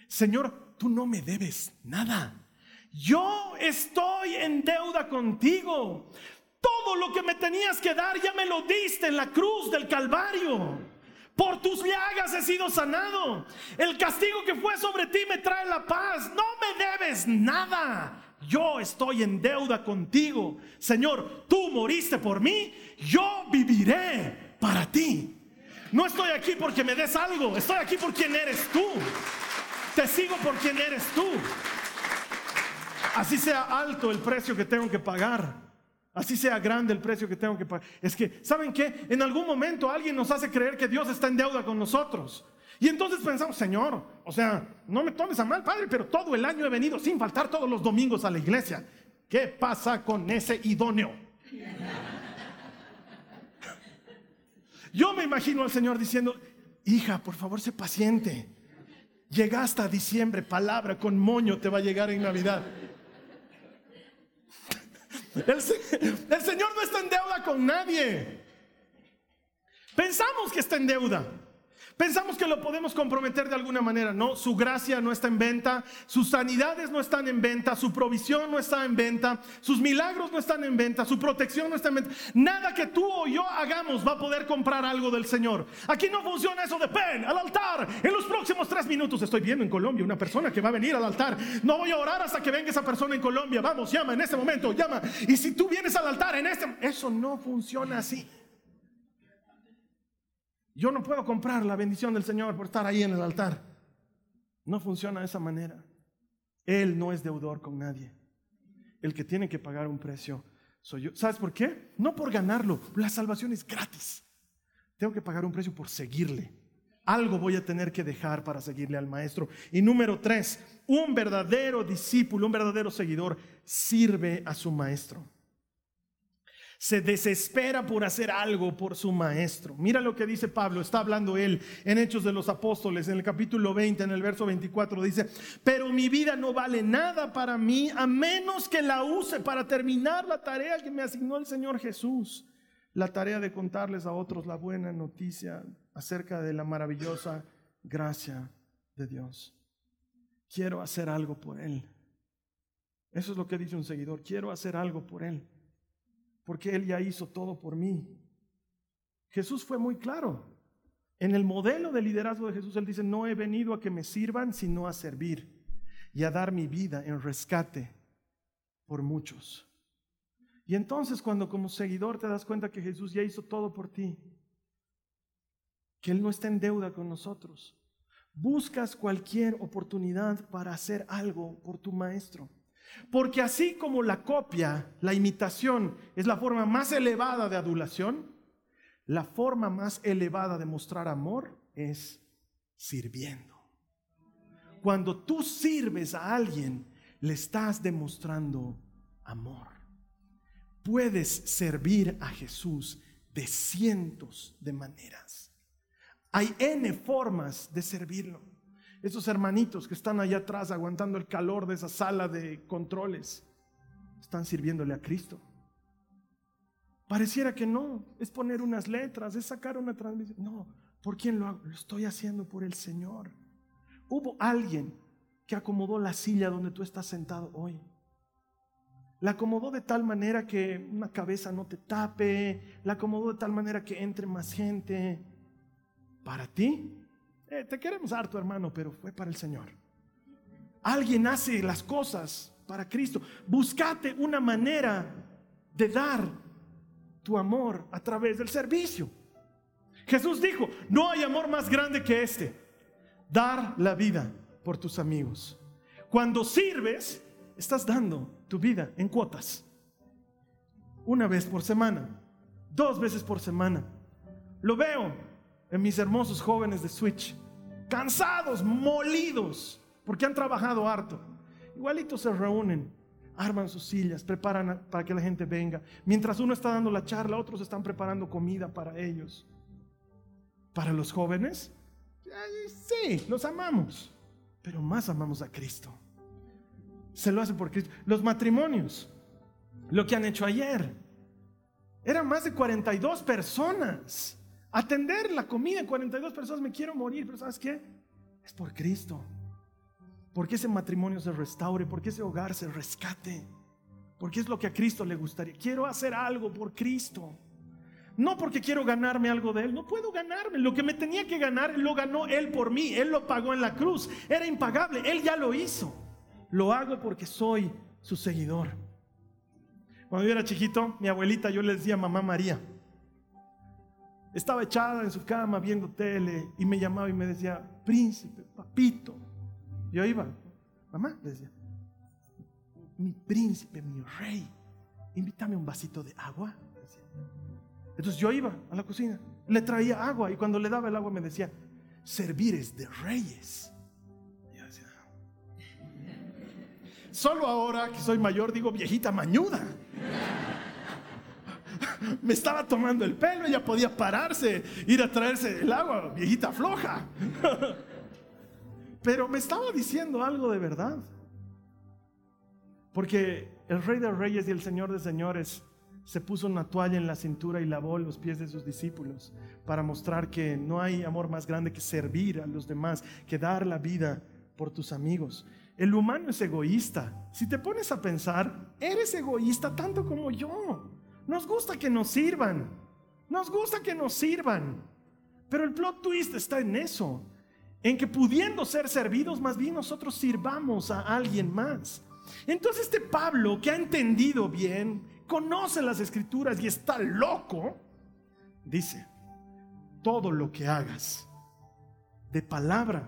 Señor, tú no me debes nada. Yo estoy en deuda contigo. Todo lo que me tenías que dar ya me lo diste en la cruz del Calvario. Por tus llagas he sido sanado. El castigo que fue sobre ti me trae la paz. No me debes nada. Yo estoy en deuda contigo. Señor, tú moriste por mí. Yo viviré para ti. No estoy aquí porque me des algo. Estoy aquí por quien eres tú. Te sigo por quien eres tú. Así sea alto el precio que tengo que pagar. Así sea grande el precio que tengo que pagar. Es que, ¿saben qué? En algún momento alguien nos hace creer que Dios está en deuda con nosotros. Y entonces pensamos, Señor, o sea, no me tomes a mal, Padre, pero todo el año he venido sin faltar todos los domingos a la iglesia. ¿Qué pasa con ese idóneo? Yo me imagino al Señor diciendo, hija, por favor, sé paciente. Llega hasta diciembre, palabra con moño te va a llegar en Navidad. El, Señor no está en deuda con nadie. Pensamos que está en deuda. Pensamos que lo podemos comprometer de alguna manera, ¿no? Su gracia no está en venta, sus sanidades no están en venta, su provisión no está en venta, sus milagros no están en venta, su protección no está en venta. Nada que tú o yo hagamos va a poder comprar algo del Señor. Aquí no funciona eso de pen, al altar. En los próximos tres minutos estoy viendo en Colombia una persona que va a venir al altar. No voy a orar hasta que venga esa persona en Colombia. Vamos, llama en este momento, llama. Y si tú vienes al altar en este... Eso no funciona así. Yo no puedo comprar la bendición del Señor por estar ahí en el altar. No funciona de esa manera. Él no es deudor con nadie. El que tiene que pagar un precio soy yo. ¿Sabes por qué? No por ganarlo. La salvación es gratis. Tengo que pagar un precio por seguirle. Algo voy a tener que dejar para seguirle al maestro. Y número tres, un verdadero discípulo, un verdadero seguidor, sirve a su maestro se desespera por hacer algo por su maestro. Mira lo que dice Pablo, está hablando él en Hechos de los Apóstoles, en el capítulo 20, en el verso 24, dice, pero mi vida no vale nada para mí a menos que la use para terminar la tarea que me asignó el Señor Jesús, la tarea de contarles a otros la buena noticia acerca de la maravillosa gracia de Dios. Quiero hacer algo por Él. Eso es lo que dice un seguidor, quiero hacer algo por Él porque Él ya hizo todo por mí. Jesús fue muy claro. En el modelo de liderazgo de Jesús, Él dice, no he venido a que me sirvan, sino a servir y a dar mi vida en rescate por muchos. Y entonces cuando como seguidor te das cuenta que Jesús ya hizo todo por ti, que Él no está en deuda con nosotros, buscas cualquier oportunidad para hacer algo por tu maestro. Porque así como la copia, la imitación, es la forma más elevada de adulación, la forma más elevada de mostrar amor es sirviendo. Cuando tú sirves a alguien, le estás demostrando amor. Puedes servir a Jesús de cientos de maneras. Hay N formas de servirlo. Esos hermanitos que están allá atrás aguantando el calor de esa sala de controles, están sirviéndole a Cristo. Pareciera que no, es poner unas letras, es sacar una transmisión. No, ¿por quién lo hago? Lo estoy haciendo por el Señor. Hubo alguien que acomodó la silla donde tú estás sentado hoy. La acomodó de tal manera que una cabeza no te tape, la acomodó de tal manera que entre más gente. Para ti eh, te queremos dar tu hermano, pero fue para el Señor. Alguien hace las cosas para Cristo. Buscate una manera de dar tu amor a través del servicio. Jesús dijo, no hay amor más grande que este, dar la vida por tus amigos. Cuando sirves, estás dando tu vida en cuotas. Una vez por semana, dos veces por semana. Lo veo en mis hermosos jóvenes de Switch, cansados, molidos, porque han trabajado harto. Igualitos se reúnen, arman sus sillas, preparan para que la gente venga. Mientras uno está dando la charla, otros están preparando comida para ellos. Para los jóvenes, sí, los amamos, pero más amamos a Cristo. Se lo hace por Cristo. Los matrimonios, lo que han hecho ayer, Eran más de 42 personas. Atender la comida en 42 personas, me quiero morir, pero ¿sabes qué? Es por Cristo. Porque ese matrimonio se restaure, porque ese hogar se rescate, porque es lo que a Cristo le gustaría. Quiero hacer algo por Cristo. No porque quiero ganarme algo de Él, no puedo ganarme. Lo que me tenía que ganar, lo ganó Él por mí. Él lo pagó en la cruz. Era impagable, Él ya lo hizo. Lo hago porque soy su seguidor. Cuando yo era chiquito, mi abuelita, yo le decía mamá María. Estaba echada en su cama viendo tele y me llamaba y me decía, príncipe, papito. Yo iba, mamá, le decía, mi príncipe, mi rey, invítame un vasito de agua. Entonces yo iba a la cocina, le traía agua y cuando le daba el agua me decía, servir es de reyes. Solo ahora que soy mayor digo viejita mañuda. Me estaba tomando el pelo, ella podía pararse, ir a traerse el agua, viejita floja. Pero me estaba diciendo algo de verdad. Porque el rey de reyes y el señor de señores se puso una toalla en la cintura y lavó los pies de sus discípulos para mostrar que no hay amor más grande que servir a los demás, que dar la vida por tus amigos. El humano es egoísta. Si te pones a pensar, eres egoísta tanto como yo. Nos gusta que nos sirvan. Nos gusta que nos sirvan. Pero el plot twist está en eso. En que pudiendo ser servidos, más bien nosotros sirvamos a alguien más. Entonces este Pablo, que ha entendido bien, conoce las escrituras y está loco, dice, todo lo que hagas, de palabra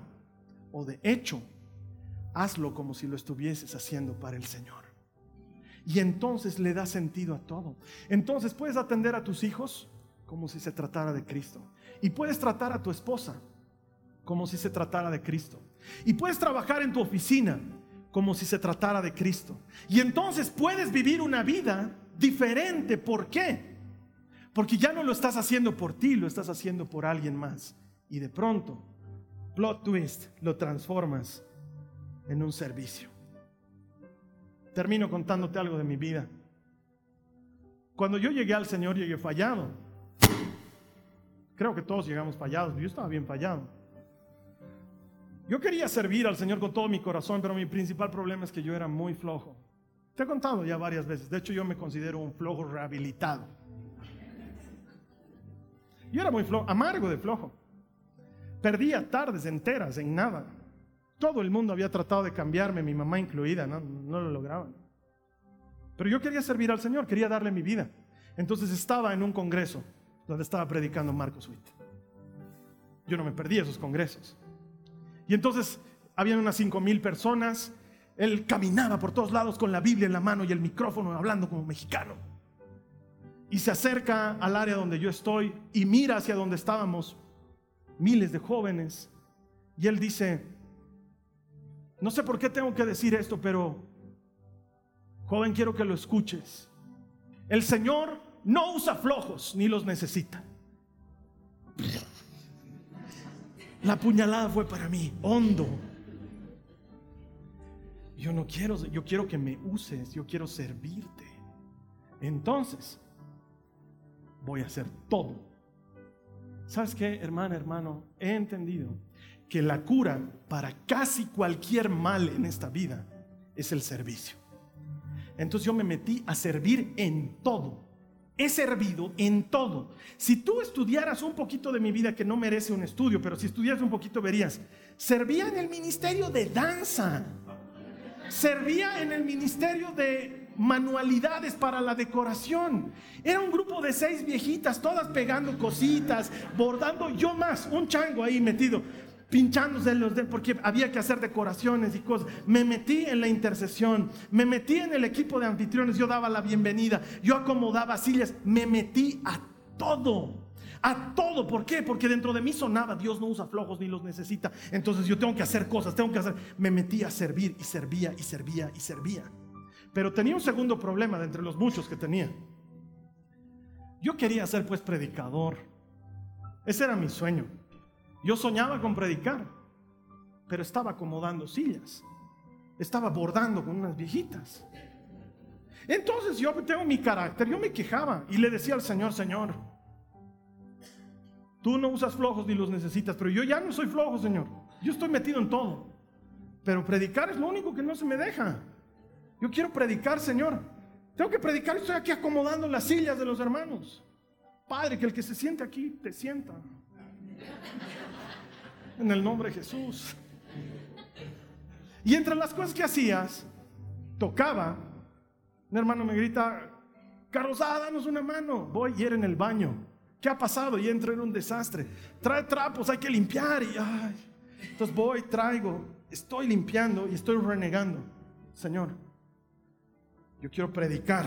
o de hecho, hazlo como si lo estuvieses haciendo para el Señor. Y entonces le da sentido a todo. Entonces puedes atender a tus hijos como si se tratara de Cristo. Y puedes tratar a tu esposa como si se tratara de Cristo. Y puedes trabajar en tu oficina como si se tratara de Cristo. Y entonces puedes vivir una vida diferente. ¿Por qué? Porque ya no lo estás haciendo por ti, lo estás haciendo por alguien más. Y de pronto, plot twist, lo transformas en un servicio. Termino contándote algo de mi vida. Cuando yo llegué al Señor, llegué fallado. Creo que todos llegamos fallados, yo estaba bien fallado. Yo quería servir al Señor con todo mi corazón, pero mi principal problema es que yo era muy flojo. Te he contado ya varias veces, de hecho yo me considero un flojo rehabilitado. Yo era muy flojo, amargo de flojo. Perdía tardes enteras en nada. Todo el mundo había tratado de cambiarme, mi mamá incluida, no, lo lograban. Pero yo quería servir al Señor, quería darle mi vida. Entonces estaba en un congreso donde estaba predicando Marcos Witt. Yo no me perdí esos congresos. Y entonces habían unas cinco mil personas. Él caminaba por todos lados con la Biblia en la mano y el micrófono hablando como mexicano. Y se acerca al área donde yo estoy y mira hacia donde estábamos miles de jóvenes. Y él dice, no sé por qué tengo que decir esto, pero joven, quiero que lo escuches. El Señor no usa flojos ni los necesita. La puñalada fue para mí, hondo. Yo no quiero, yo quiero que me uses, yo quiero servirte. Entonces, voy a hacer todo. ¿Sabes qué, hermana, hermano? He entendido que la cura para casi cualquier mal en esta vida es el servicio. Entonces yo me metí a servir en todo. He servido en todo. Si tú estudiaras un poquito de mi vida, que no merece un estudio, pero si estudiaras un poquito verías, servía en el ministerio de danza, servía en el ministerio de manualidades para la decoración. Era un grupo de seis viejitas, todas pegando cositas, bordando, yo más, un chango ahí metido pinchándose los dedos porque había que hacer decoraciones y cosas. Me metí en la intercesión, me metí en el equipo de anfitriones, yo daba la bienvenida, yo acomodaba sillas, me metí a todo. A todo, ¿por qué? Porque dentro de mí sonaba, Dios no usa flojos ni los necesita. Entonces yo tengo que hacer cosas, tengo que hacer. Me metí a servir y servía y servía y servía. Pero tenía un segundo problema de entre los muchos que tenía. Yo quería ser pues predicador. Ese era mi sueño. Yo soñaba con predicar, pero estaba acomodando sillas. Estaba bordando con unas viejitas. Entonces yo tengo mi carácter, yo me quejaba y le decía al Señor, Señor, tú no usas flojos ni los necesitas, pero yo ya no soy flojo, Señor. Yo estoy metido en todo. Pero predicar es lo único que no se me deja. Yo quiero predicar, Señor. Tengo que predicar, estoy aquí acomodando las sillas de los hermanos. Padre, que el que se siente aquí te sienta. En el nombre de Jesús. Y entre las cosas que hacías, tocaba, un hermano me grita, Carlos, ah, danos una mano. Voy y era en el baño. ¿Qué ha pasado? Y entro en un desastre. Trae trapos, hay que limpiar. Y. Entonces voy, traigo, estoy limpiando y estoy renegando. Señor, yo quiero predicar.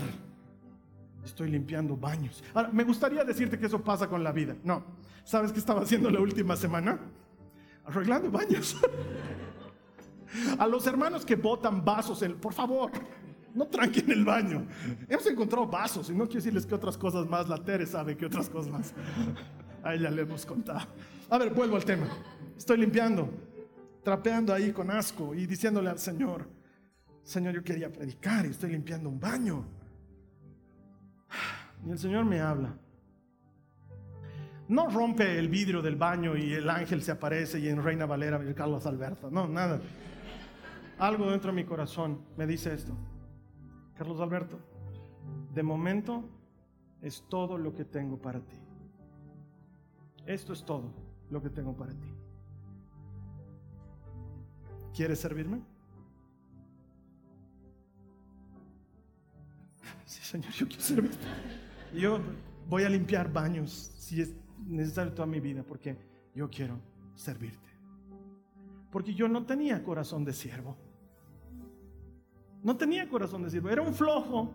Estoy limpiando baños. Ahora, me gustaría decirte que eso pasa con la vida. No. ¿Sabes qué estaba haciendo la última semana? Arreglando baños. A los hermanos que botan vasos, por favor, no tranquen el baño. Hemos encontrado vasos y no quiero decirles que otras cosas más, la Tere sabe que otras cosas más. A ella le hemos contado. A ver, vuelvo al tema. Estoy limpiando, trapeando ahí con asco y diciéndole al Señor, Señor, yo quería predicar y estoy limpiando un baño. Y el Señor me habla. No rompe el vidrio del baño y el ángel se aparece y en Reina Valera y Carlos Alberto. No, nada. Algo dentro de mi corazón me dice esto. Carlos Alberto, de momento es todo lo que tengo para ti. Esto es todo lo que tengo para ti. ¿Quieres servirme? Sí, Señor, yo quiero servirte. Yo voy a limpiar baños si es necesario toda mi vida porque yo quiero servirte. Porque yo no tenía corazón de siervo. No tenía corazón de siervo. Era un flojo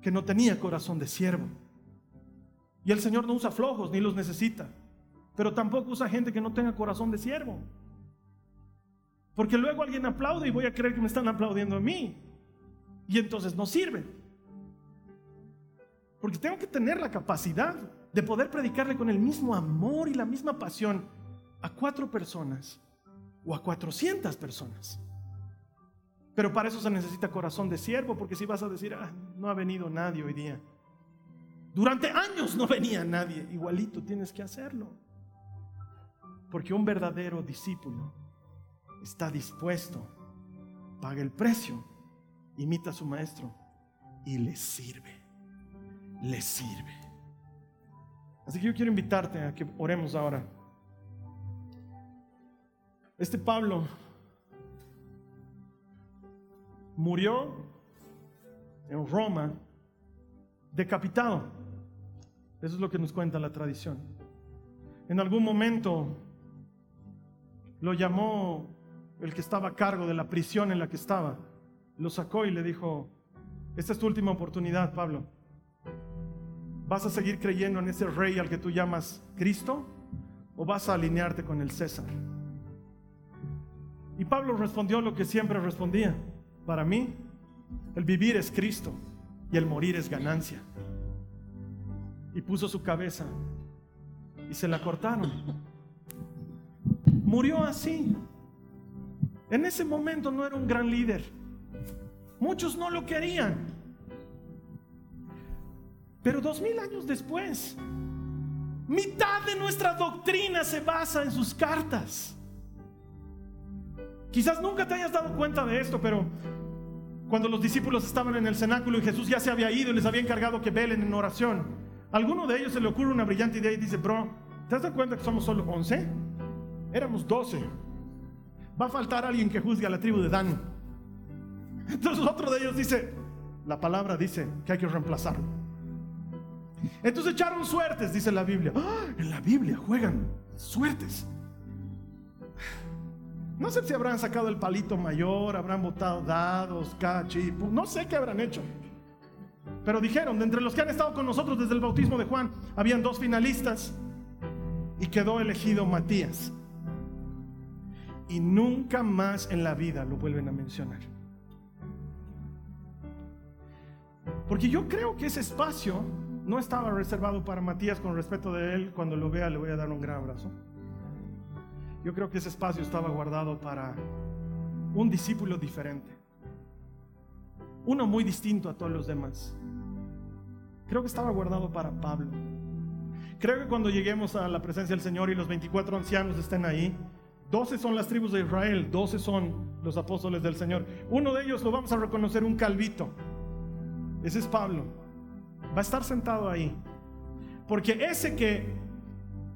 que no tenía corazón de siervo. Y el Señor no usa flojos ni los necesita. Pero tampoco usa gente que no tenga corazón de siervo. Porque luego alguien aplaude y voy a creer que me están aplaudiendo a mí. Y entonces no sirve. Porque tengo que tener la capacidad de poder predicarle con el mismo amor y la misma pasión a cuatro personas o a cuatrocientas personas. Pero para eso se necesita corazón de siervo, porque si vas a decir, ah, no ha venido nadie hoy día. Durante años no venía nadie, igualito tienes que hacerlo. Porque un verdadero discípulo está dispuesto, paga el precio, imita a su maestro y le sirve. Le sirve. Así que yo quiero invitarte a que oremos ahora. Este Pablo murió en Roma decapitado. Eso es lo que nos cuenta la tradición. En algún momento lo llamó el que estaba a cargo de la prisión en la que estaba. Lo sacó y le dijo, esta es tu última oportunidad, Pablo. ¿Vas a seguir creyendo en ese rey al que tú llamas Cristo? ¿O vas a alinearte con el César? Y Pablo respondió lo que siempre respondía. Para mí, el vivir es Cristo y el morir es ganancia. Y puso su cabeza y se la cortaron. Murió así. En ese momento no era un gran líder. Muchos no lo querían. Pero dos mil años después, mitad de nuestra doctrina se basa en sus cartas. Quizás nunca te hayas dado cuenta de esto, pero cuando los discípulos estaban en el cenáculo y Jesús ya se había ido y les había encargado que velen en oración, a alguno de ellos se le ocurre una brillante idea y dice, bro, ¿te has dado cuenta que somos solo 11? Éramos 12. Va a faltar alguien que juzgue a la tribu de Dan. Entonces otro de ellos dice, la palabra dice que hay que reemplazarlo. Entonces echaron suertes, dice la Biblia. ¡Ah! En la Biblia juegan suertes. No sé si habrán sacado el palito mayor, habrán botado dados, cachi, no sé qué habrán hecho. Pero dijeron, de entre los que han estado con nosotros desde el bautismo de Juan, habían dos finalistas y quedó elegido Matías. Y nunca más en la vida lo vuelven a mencionar. Porque yo creo que ese espacio no estaba reservado para Matías con respeto de él. Cuando lo vea le voy a dar un gran abrazo. Yo creo que ese espacio estaba guardado para un discípulo diferente. uno muy distinto a todos los demás. Creo que estaba guardado para Pablo. Creo que cuando lleguemos a la presencia del Señor y los 24 ancianos estén ahí, 12 son las tribus de Israel, 12 son los apóstoles del Señor. Uno de ellos lo vamos a reconocer un calvito. Ese es Pablo. Va a estar sentado ahí. Porque ese que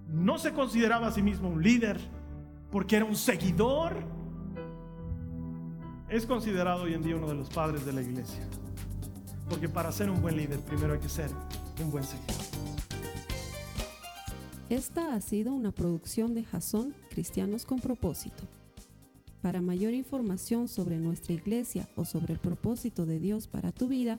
no se consideraba a sí mismo un líder, porque era un seguidor, es considerado hoy en día uno de los padres de la iglesia. Porque para ser un buen líder, primero hay que ser un buen seguidor. Esta ha sido una producción de Jason Cristianos con Propósito. Para mayor información sobre nuestra iglesia o sobre el propósito de Dios para tu vida,